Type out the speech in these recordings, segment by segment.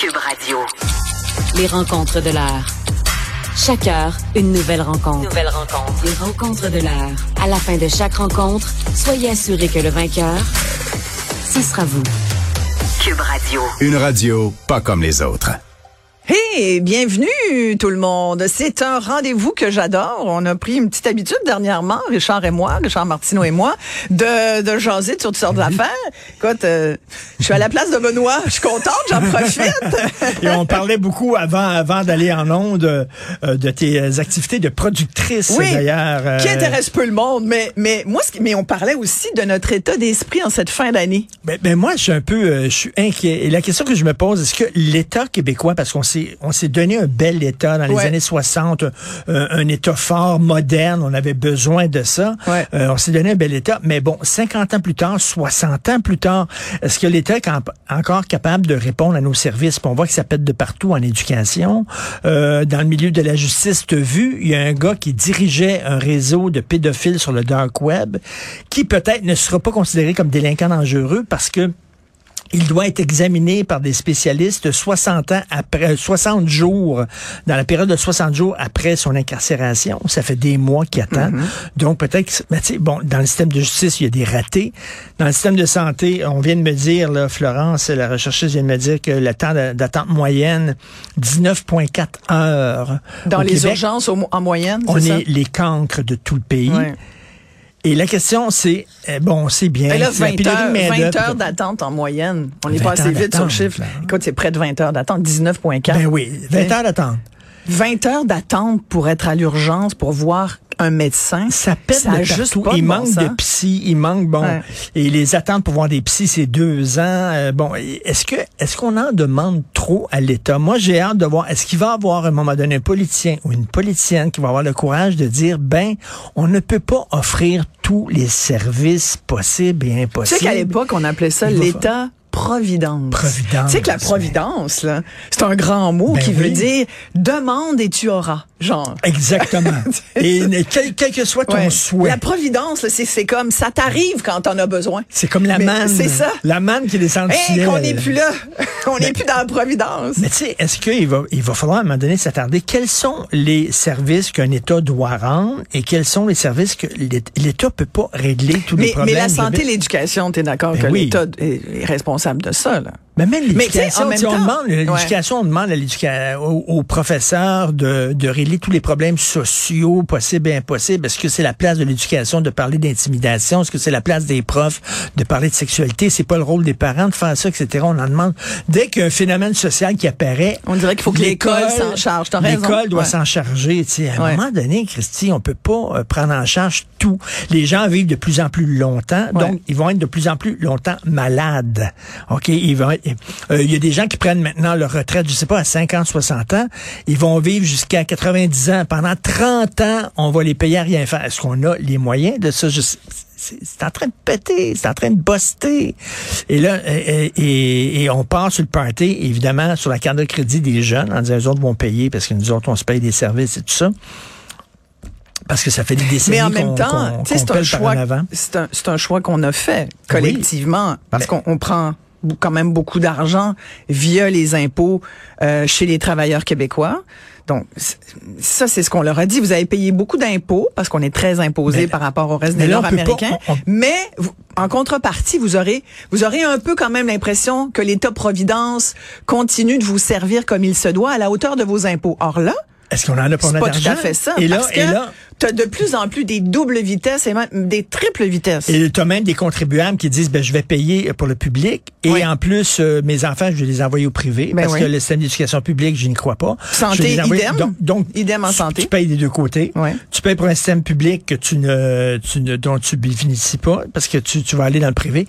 Cube Radio. Les rencontres de l'heure. Chaque heure, une nouvelle rencontre. Nouvelle rencontre. Les rencontres de l'heure. À la fin de chaque rencontre, soyez assurés que le vainqueur, ce sera vous. Cube Radio. Une radio pas comme les autres. Hey, bienvenue tout le monde. C'est un rendez-vous que j'adore. On a pris une petite habitude dernièrement, Richard et moi, Richard Martineau et moi, de, de jaser sur toutes sortes d'affaires. Écoute, euh, je suis à la place de Benoît. Je suis contente, j'en profite. Et on parlait beaucoup avant, avant d'aller en onde euh, de tes activités de productrice Oui, d'ailleurs. euh, qui intéresse peu le monde, mais mais moi, mais on parlait aussi de notre état d'esprit en cette fin d'année. Ben, ben moi, je suis un peu, je suis inquiet. Et la question que je me pose, est-ce que l'État québécois, parce qu'on s'est, on s'est donné un bel État dans les Ouais. années 60, euh, un État fort, moderne, on avait besoin de ça. Ouais. Euh, on s'est donné un bel État. Mais bon, 50 ans plus tard, 60 ans plus tard, est-ce que l'État est en- encore capable de répondre à nos services? Puis on voit que ça pète de partout en éducation. Euh, dans le milieu de la justice, tu as vu, il y a un gars qui dirigeait un réseau de pédophiles sur le dark web, qui peut-être ne sera pas considéré comme délinquant dangereux parce que il doit être examiné par des spécialistes 60 ans après, 60 jours, dans la période de 60 jours après son incarcération. Ça fait des mois qu'il attend. Donc peut-être que, mais tu sais, bon, dans le système de justice, il y a des ratés. Dans le système de santé, on vient de me dire, là, Florence, la rechercheuse vient de me dire que le temps d'attente moyenne, 19,4 heures. Dans Au les Québec, urgences en moyenne, On ça? est les cancres de tout le pays. Ouais. Et la question, c'est, euh, bon, c'est bien. Et là, c'est la 20 pénurie de heures, main-d'œuvre. 20 heures d'attente en moyenne. On est 20 passé vite sur le chiffre. là. Écoute, c'est près de 20 heures d'attente, 19,4. Ben oui, 20 heures d'attente. 20 heures d'attente pour être à l'urgence, pour voir un médecin. Ça pète Ça de juste pas il manque de psy, il manque bon. Ouais. Et les attentes pour voir des psys, c'est deux ans. Euh, bon, est-ce que est-ce qu'on en demande trop à l'État? Moi, j'ai hâte de voir. Est-ce qu'il va avoir à un moment donné un politicien ou une politicienne qui va avoir le courage de dire ben, on ne peut pas offrir tous les services possibles et Tu impossibles. sais qu'à l'époque, on appelait ça l'État providence. Providence, Tu sais que la providence, là, c'est un grand mot Ben qui veut dire demande et tu auras. Genre. Exactement. et quel, quel que soit ton Ouais. souhait. La providence, c'est, c'est comme ça t'arrive quand t'en as besoin. C'est comme la Mais manne. c'est ça. La manne qui descend du Hey, ciel. qu'on n'est plus là. on n'est plus dans la providence. Mais tu sais, est-ce qu'il va, il va falloir à un moment donné s'attarder? Quels sont les services qu'un État doit rendre et quels sont les services que l'État- peut pas régler tous les Mais, problèmes. mais la santé, l'éducation, t'es d'accord Ben que oui. l'État est est responsable de ça, là. Mais même l'éducation, on demande l'éducation, on demande à l'éduca- aux, aux professeurs de, de régler tous les problèmes sociaux possibles et impossibles. Est-ce que c'est la place de l'éducation de parler d'intimidation? Est-ce que c'est la place des profs de parler de sexualité? C'est pas le rôle des parents de faire ça, etc. On en demande. Dès qu'un phénomène social qui apparaît, On dirait qu'il faut que l'école s'en charge. L'école doit Ouais. s'en charger. tu sais. À un Ouais. moment donné, Christy, on peut pas euh, prendre en charge tout. Les gens vivent de plus en plus longtemps, Ouais. donc ils vont être de plus en plus longtemps malades. Ok, ils vont. être- euh, Il y a des gens qui prennent maintenant leur retraite, je sais pas, à 50, 60 ans. Ils vont vivre jusqu'à 90 ans. Pendant 30 ans, on va les payer à rien faire. Est-ce qu'on a les moyens de ça? Je c'est en train de péter, c'est en train de buster. Et là, et, et- et on part sur le party, évidemment, sur la carte de crédit des jeunes, en disant, les autres vont payer parce que nous autres, on se paye des services et tout ça. Parce que ça fait des décennies Mais en même temps, c'est un choix, un, qu'on a fait collectivement parce qu'on on prend quand même beaucoup d'argent via les impôts euh, chez les travailleurs québécois. Donc ça, c'est ce qu'on leur a dit. Vous avez payé beaucoup d'impôts parce qu'on est très imposé par rapport au reste des on Nord-Américains. on- on- Mais vous- en contrepartie, vous aurez vous aurez un peu quand même l'impression que l'État providence continue de vous servir comme il se doit à la hauteur de vos impôts. Or là, Est-ce qu'on en a c'est notre pas tout à fait ça. Et là, parce que et là, t'as de plus en plus des doubles vitesses et même des triples vitesses. Et tu as même des contribuables qui disent, ben, je vais payer pour le public. Et Oui. en plus, euh, mes enfants, je vais les envoyer au privé. Ben parce oui. que le système d'éducation publique, je n'y crois pas. Santé, envoyer- idem. Donc, donc, Idem en tu- santé. Tu payes des deux côtés. Ouais. Tu payes pour un système public que tu ne, tu ne, dont tu bénéficies pas parce que tu, tu vas aller dans le privé.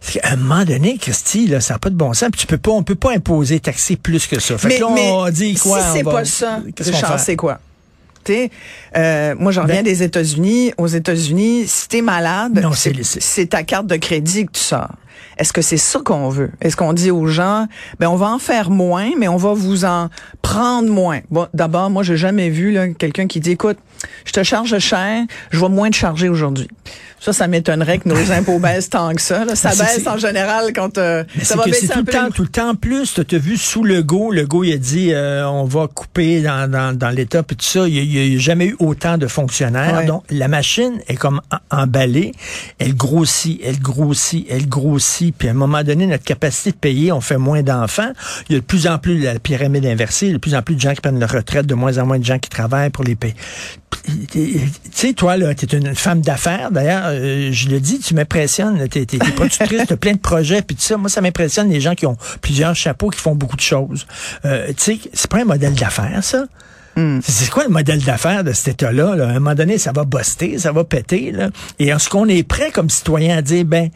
Parce qu'à un moment donné, Christy, là, ça n'a pas de bon sens. Puis tu peux pas, on peut pas imposer, taxer plus que ça. Fait mais que là, mais on dit quoi? si c'est va- pas ça, Qu'est-ce qu'on Richard, fait? c'est quoi? Sais, euh, moi, j'en reviens Ben- des États-Unis. Aux États-Unis, si t'es malade, c'est ta carte de crédit que tu sors. Est-ce que c'est ça qu'on veut? Est-ce qu'on dit aux gens, ben on va en faire moins, mais on va vous en prendre moins? Bon, d'abord, moi, j'ai jamais vu là, quelqu'un qui dit, écoute, je te charge cher, je vais moins te charger aujourd'hui. Ça, ça m'étonnerait que nos impôts baissent tant que ça. Là. Ça c'est- baisse en général quand euh, ça c'est va baisser un tout le temps, tout le temps plus. Tu as vu sous le go, le go il a dit euh, on va couper dans, dans, dans l'État puis tout ça. Il n'y a, jamais eu autant de fonctionnaires. Ouais. Donc la machine est comme emballée. Elle grossit, elle grossit, elle grossit. Puis à un moment donné, notre capacité de payer, on fait moins d'enfants. Il y a de plus en plus la pyramide inversée, il y a de plus en plus de gens qui prennent leur retraite, de moins en moins de gens qui travaillent pour les payer. Tu sais, toi, là, tu es une femme d'affaires. D'ailleurs, euh, je le dis, tu m'impressionnes. Tu es, productrice, tu as plein de projets, puis tout ça. Moi, ça m'impressionne les gens qui ont plusieurs chapeaux, qui font beaucoup de choses. Euh, tu sais, c'est pas un modèle d'affaires, ça. C'est- C'est quoi le modèle d'affaires de cet État-là? là? À un moment donné, ça va buster, ça va péter. Là. Et est-ce qu'on est prêt comme citoyen à dire, ben,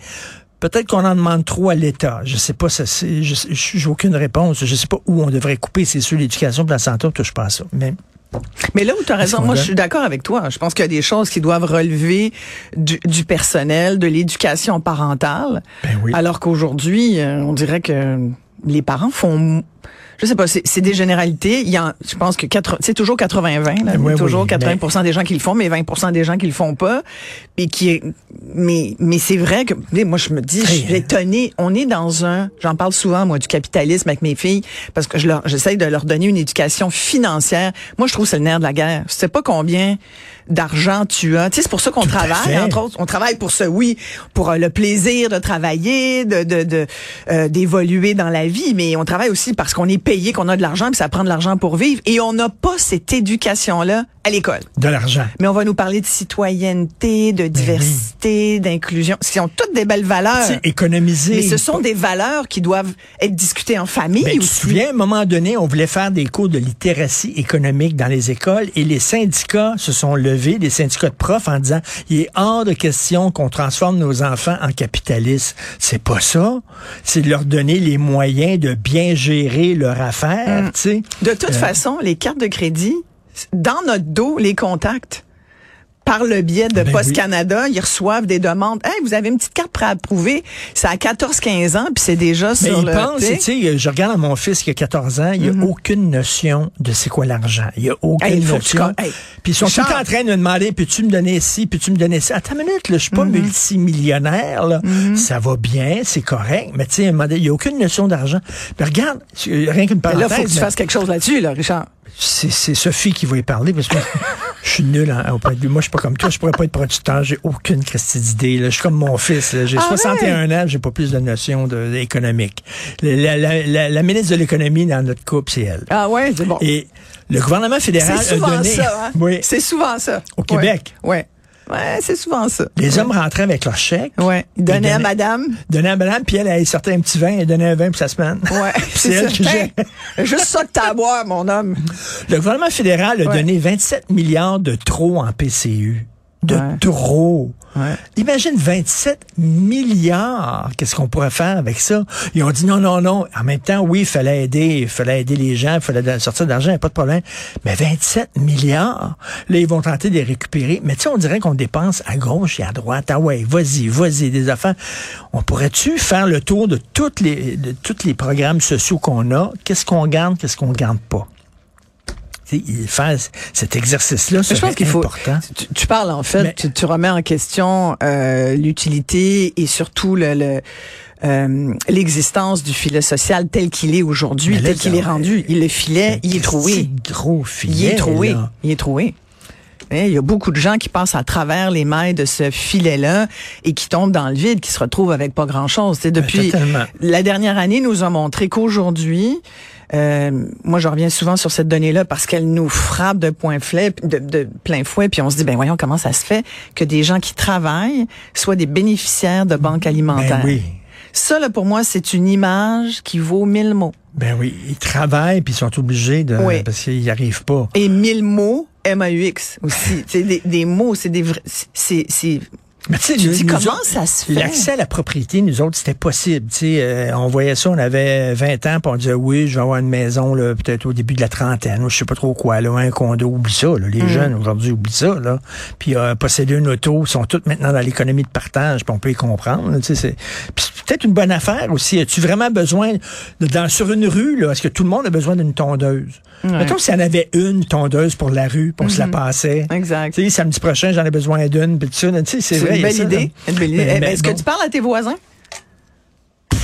peut-être qu'on en demande trop à l'État. Je sais pas, ça, c'est- je j'ai aucune réponse. Je sais pas où on devrait couper. C'est sûr, l'éducation, puis la santé, on touche pas à ça. Mais Mais là où tu as raison, moi je suis d'accord avec toi. Je pense qu'il y a des choses qui doivent relever du, du personnel, de l'éducation parentale. Ben oui. Alors qu'aujourd'hui, euh, on dirait que les parents font je sais pas, c'est des généralités. Il y a, je pense que c'est toujours 80-20. là. Il y a Oui, oui, toujours mais- 80 des gens qui le font, mais 20 des gens qui le font pas. Et qui, mais, mais c'est vrai que, moi, je me dis, je suis étonnée. On est dans un, j'en parle souvent, moi, du capitalisme avec mes filles, parce que je leur, j'essaye de leur donner une éducation financière. Moi, je trouve que c'est le nerf de la guerre. Je sais pas combien d'argent tu as. Tu sais, c'est pour ça qu'on travaille, entre autres. On travaille pour ce, oui, pour euh, le plaisir de travailler, de, de, de, euh, d'évoluer dans la vie, mais on travaille aussi parce qu'on est payé, qu'on a de l'argent, puis ça prend de l'argent pour vivre. Et on n'a pas cette éducation-là à l'école. de l'argent. Mais on va nous parler de citoyenneté, de diversité, d'inclusion. Ce sont toutes des belles valeurs. Sais, économiser. Mais ce sont des valeurs qui doivent être discutées en famille Ben, tu te souviens, à un moment donné, on voulait faire des cours de littératie économique dans les écoles et les syndicats se sont levés, les syndicats de profs, en disant il est hors de question qu'on transforme nos enfants en capitalistes. C'est pas ça. C'est de leur donner les moyens de bien gérer leur affaire, tu sais. De toute façon, les cartes de crédit, dans notre dos, les contacts. Par le biais de Ben Post oui. Canada, ils reçoivent des demandes. Hey, vous avez une petite carte préapprouvée. C'est à 14-15 ans, puis c'est déjà Mais sur ils le. pensent, tu sais. tu sais, je regarde à mon fils qui a 14 ans, il n'y a aucune notion de c'est quoi l'argent. Il n'y a aucune Hey, tu notion. hey, Puis ils sont tout en train de me demander, peux-tu me donner ci, peux-tu me donner ça? Attends une minute, là, je suis pas multimillionnaire, là. Ça va bien, c'est correct, mais tu sais, il n'y a aucune notion d'argent. Mais regarde, rien qu'une Mais parenthèse. là, faut que tu mais fasses quelque chose là-dessus, là, Richard. C'est, Sophie qui va y parler parce que je suis nul en- auprès de lui. Moi, je suis pas comme toi. Je pourrais pas être producteur. J'ai aucune christie d'idée. Je suis comme mon fils. J'ai Ah 61 ans. J'ai pas plus de notions de, économiques. La, la- la- la ministre de l'économie dans notre couple, c'est elle. Ah ouais, c'est bon. Et le gouvernement fédéral C'est a souvent donné... ça, hein? Oui. C'est souvent ça. Au Québec. Ouais. Ouais, Ouais, c'est souvent ça. Les hommes rentraient avec leur chèque. Ouais. Il donnait à donnaient- madame. Donnaient à madame, puis elle, elle sortait un petit vin et donnait un vin pour sa semaine. Ouais. c'est elle qui. Hey, Juste ça que t'as à boire, mon homme. Le gouvernement fédéral a Ouais. donné 27 milliards de trop en PCU. De Ouais. trop. Ouais. Imagine 27 milliards. Qu'est-ce qu'on pourrait faire avec ça? Ils ont dit non, non, non. En même temps, oui, il fallait aider, il fallait aider les gens, il fallait sortir d'argent, y a pas de problème. Mais 27 milliards, là, ils vont tenter de les récupérer. Mais tu sais, on dirait qu'on dépense à gauche et à droite. Ah ouais, vas-y, vas-y, des affaires. On pourrait-tu faire le tour de toutes les, de tous les programmes sociaux qu'on a? Qu'est-ce qu'on garde, qu'est-ce qu'on garde pas? Faire cet exercice-là, Je pense serait qu'il faut. important. Tu, tu parles en fait, Mais- tu, tu remets en question euh, l'utilité et surtout le, le, euh, l'existence du filet social tel qu'il est aujourd'hui, tel qu'il est rendu. Il le filet, il est troué. C'est gros filet. Il est troué. là? Il est troué. Il y a beaucoup de gens qui passent à travers les mailles de ce filet-là et qui tombent dans le vide, qui se retrouvent avec pas grand-chose. Sais, Depuis la dernière année nous a montré qu'aujourd'hui, euh, moi je reviens souvent sur cette donnée-là parce qu'elle nous frappe de, point fouet, de, de plein fouet, puis on se dit ben voyons comment ça se fait que des gens qui travaillent soient des bénéficiaires de banques alimentaires? Ben oui. Ça là pour moi c'est une image qui vaut mille mots. Ben oui, ils travaillent puis ils sont obligés de Oui. parce qu'ils n'y arrivent pas. Et mille mots, M-A-U-X aussi. c'est des, des mots, c'est des vrais, c'est, c'est, Mais tu sais, Tu dis comment autres, ça se fait? L'accès à la propriété, nous autres, c'était possible. Tu sais, euh, on voyait ça, on avait 20 ans, puis on disait oui, je vais avoir une maison là, peut-être au début de la trentaine, ou je sais pas trop quoi, là, un condo, oublie ça. Là, les Mm. jeunes aujourd'hui oublient ça. Là. Puis euh, posséder une auto, ils sont tous maintenant dans l'économie de partage, puis on peut y comprendre. là, tu sais, c'est puis c'est peut-être une bonne affaire aussi. As-tu vraiment besoin, de- dans, sur une rue, là, est-ce que tout le monde a besoin d'une tondeuse? Mettons s'il y en avait une tondeuse pour la rue, on se la passait. Mm-hmm. Exact. Tu sais, samedi prochain, j'en ai besoin d'une, C'est une belle idée. Est-ce que tu parles à tes voisins?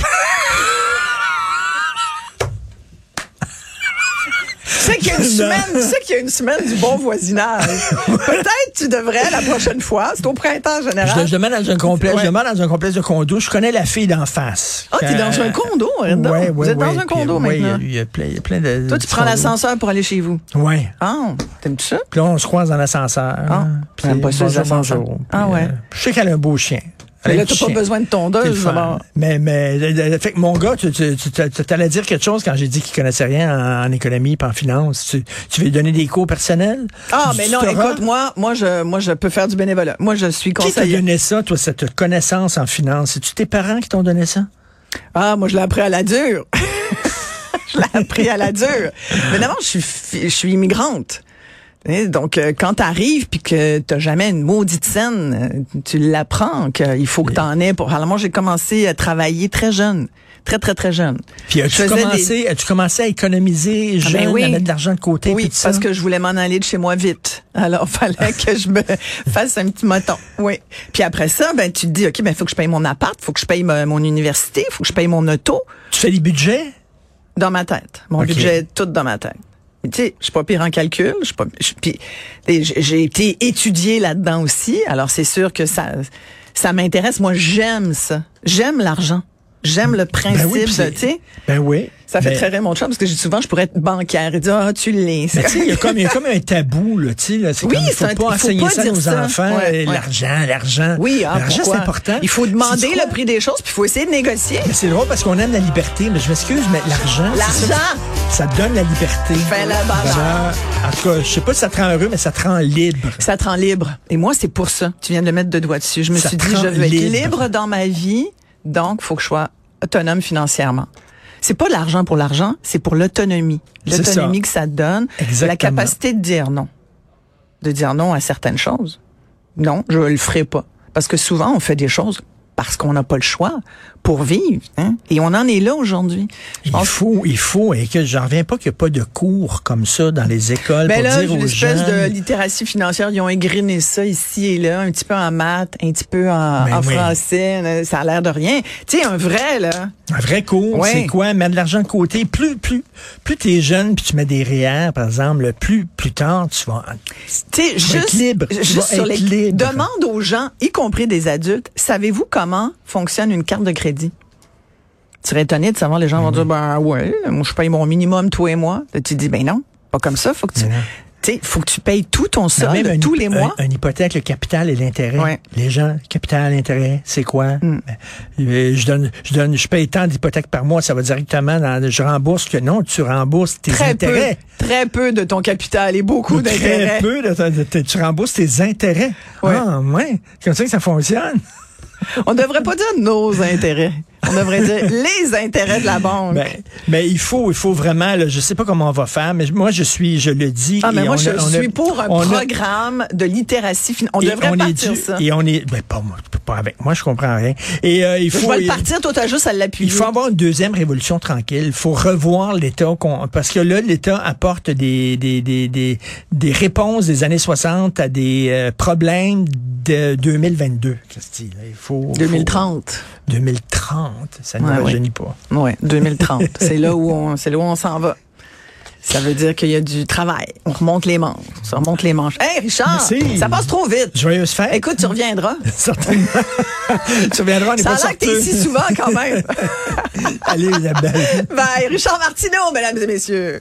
sais qu'il y a une semaine, tu sais qu'il y a une semaine du bon voisinage. Peut-être tu devrais la prochaine fois. C'est au printemps en Je, général. je demande dans un complexe, Ouais. je demande dans un complexe de condo. Je connais la fille d'en face. Ah, t'es dans un condo, donc. Ouais, ouais, Vous êtes dans ouais. un condo maintenant. Il y, a- il y a plein, il y a plein de. Toi, tu prends l'ascenseur pour aller chez vous? Ouais. Ah, t'aimes-tu ça? Puis là, on se croise dans l'ascenseur. Ah, Puis j'aime pas ça, les bonjour, ascenseurs. bonjour. Ah, ouais. euh, je sais qu'elle a un beau chien. Mais a là, t'as pas besoin de tondeuse. Mais, mais, euh, fait que mon gars, tu, tu, tu, tu- t'allais dire quelque chose quand j'ai dit qu'il connaissait rien en, en économie et en finance. Tu, tu veux lui donner des cours personnels? Ah, mais non, tutorat? écoute, moi, moi, je, moi, je peux faire du bénévolat. Moi, je suis Qui t'a conseiller. donné ça, toi, cette connaissance en finance? C'est-tu tes parents qui t'ont donné ça? Ah, moi, je l'ai appris à la dure. je l'ai appris à la dure. Mais d'abord, je suis, je suis immigrante. Et Donc, euh, quand t'arrives puis que t'as jamais une maudite scène, euh, tu l'apprends qu'il faut que t'en aies pour. Alors moi, j'ai commencé à travailler très jeune, très très très jeune. Puis as-tu des- commencé, as-tu commencé à économiser Ah, jeune, ben oui. à mettre de l'argent de côté? Oui, parce que je voulais m'en aller de chez moi vite. Alors, fallait que je me fasse un petit moton. Oui. Puis après ça, ben tu te dis, ok, ben faut que je paye mon appart, faut que je paye ma- mon université, faut que je paye mon auto. Tu fais des budgets? Dans ma tête. Mon budget est tout dans ma tête. Tu sais, je suis pas pire en calcul. Je suis pas. j'ai été étudiée là-dedans aussi. Alors c'est sûr que ça, ça m'intéresse. Moi, j'aime ça. J'aime l'argent. J'aime le principe. Ben oui, de, tu sais, Ben oui. ça fait très rire mon chum parce que souvent je pourrais être bancaire et dire ah tu l'es. Mais tu sais, il y a comme, il y a comme un tabou, là, tu sais, là. C'est Oui, comme, faut c'est un- pas faut enseigner pas ça à dire nos ça. enfants. Ouais, ouais. L'argent, l'argent. Oui, ah, L'argent, c'est important. Il faut demander le prix des choses puis il faut essayer de négocier. Mais C'est drôle parce qu'on aime la liberté, mais je m'excuse, mais l'argent. ça, L'argent. Ça donne la liberté. Fais la barre. L'argent, En tout cas, je sais pas si ça te rend heureux, mais ça te rend libre. Ça te rend libre. Et moi, c'est pour ça. Tu viens de mettre deux doigts dessus. Je me Ça suis dit, je veux être libre dans ma vie, donc faut que je sois autonome financièrement. C'est pas l'argent pour l'argent, c'est pour l'autonomie. L'autonomie que ça te donne, Exactement. la capacité de dire non. De dire non à certaines choses. Non, je le ferai pas. Parce que souvent, on fait des choses parce qu'on n'a pas le choix pour vivre. Hein? Et on en est là aujourd'hui. Il pense faut, il faut, et que j'en reviens pas qu'il n'y a pas de cours comme ça dans les écoles Ben pour là, dire une aux espèce jeunes. de littératie financière, ils ont égriné ça ici et là, un petit peu en maths, un petit peu en, Ben en oui. français, ça a l'air de rien. Tu sais, un vrai, là. Un vrai cours, Ouais. c'est quoi? Mettre de l'argent de côté. Plus, plus, plus t'es jeune puis tu mets des REER, par exemple, plus, plus tard, tu vas, Tu sais, juste, libre. Tu juste vas sur être les, libre. demande aux gens, y compris des adultes, savez-vous comment fonctionne une carte de crédit? Tu serais étonné de savoir, les gens vont dire, ben ouais, moi je paye mon minimum, toi et moi. Là, tu dis, ben non, pas comme ça, faut que tu, non. tu sais, faut que tu payes tout ton Mais solde même tous les mois. Un, une hypothèque, le capital et l'intérêt. Ouais. Les gens, capital, intérêt, c'est quoi? Mm. Ben, euh, Je donne, je donne, je paye tant d'hypothèques par mois, ça va directement dans, je rembourse que non, tu rembourses tes Très intérêts. peu, très peu de ton capital et beaucoup Très d'intérêts. peu, de, de- de- tu rembourses tes intérêts. Ouais. Ah, ouais. Comme ça que ça fonctionne. On devrait pas dire nos intérêts. On devrait dire les intérêts de la banque. Ben, mais il faut, il faut vraiment, là, je sais pas comment on va faire, mais moi, je suis, je le dis. ah, mais moi, on je a- on a- suis pour un a- programme de littératie financière. On devrait on est partir dû- ça. Et on est, ben, pas moi, pas avec moi, je comprends rien. Et euh, il Je faut. vais le partir, toi, t'as juste à l'appuyer. Il faut avoir une deuxième révolution tranquille. Il faut revoir l'État. Parce que là, l'État apporte des, des, des, des, des réponses des années 60 à des euh, problèmes de 2022. Christy, là, il faut, 2030. faut- 2030. Ça ne Ouais, me ouais. rajeunit pas. Ouais, 2030. c'est là où on, c'est là où on s'en va. Ça veut dire qu'il y a du travail. On remonte les manches. On remonte les manches. Hey, Richard! Merci. Ça passe trop vite. Joyeuse fête. Écoute, tu reviendras. Certainement. tu reviendras, on n'est Ça a l'air que t'es ici souvent, quand même. Allez, Isabelle. Bye. Richard Martineau, mesdames et messieurs.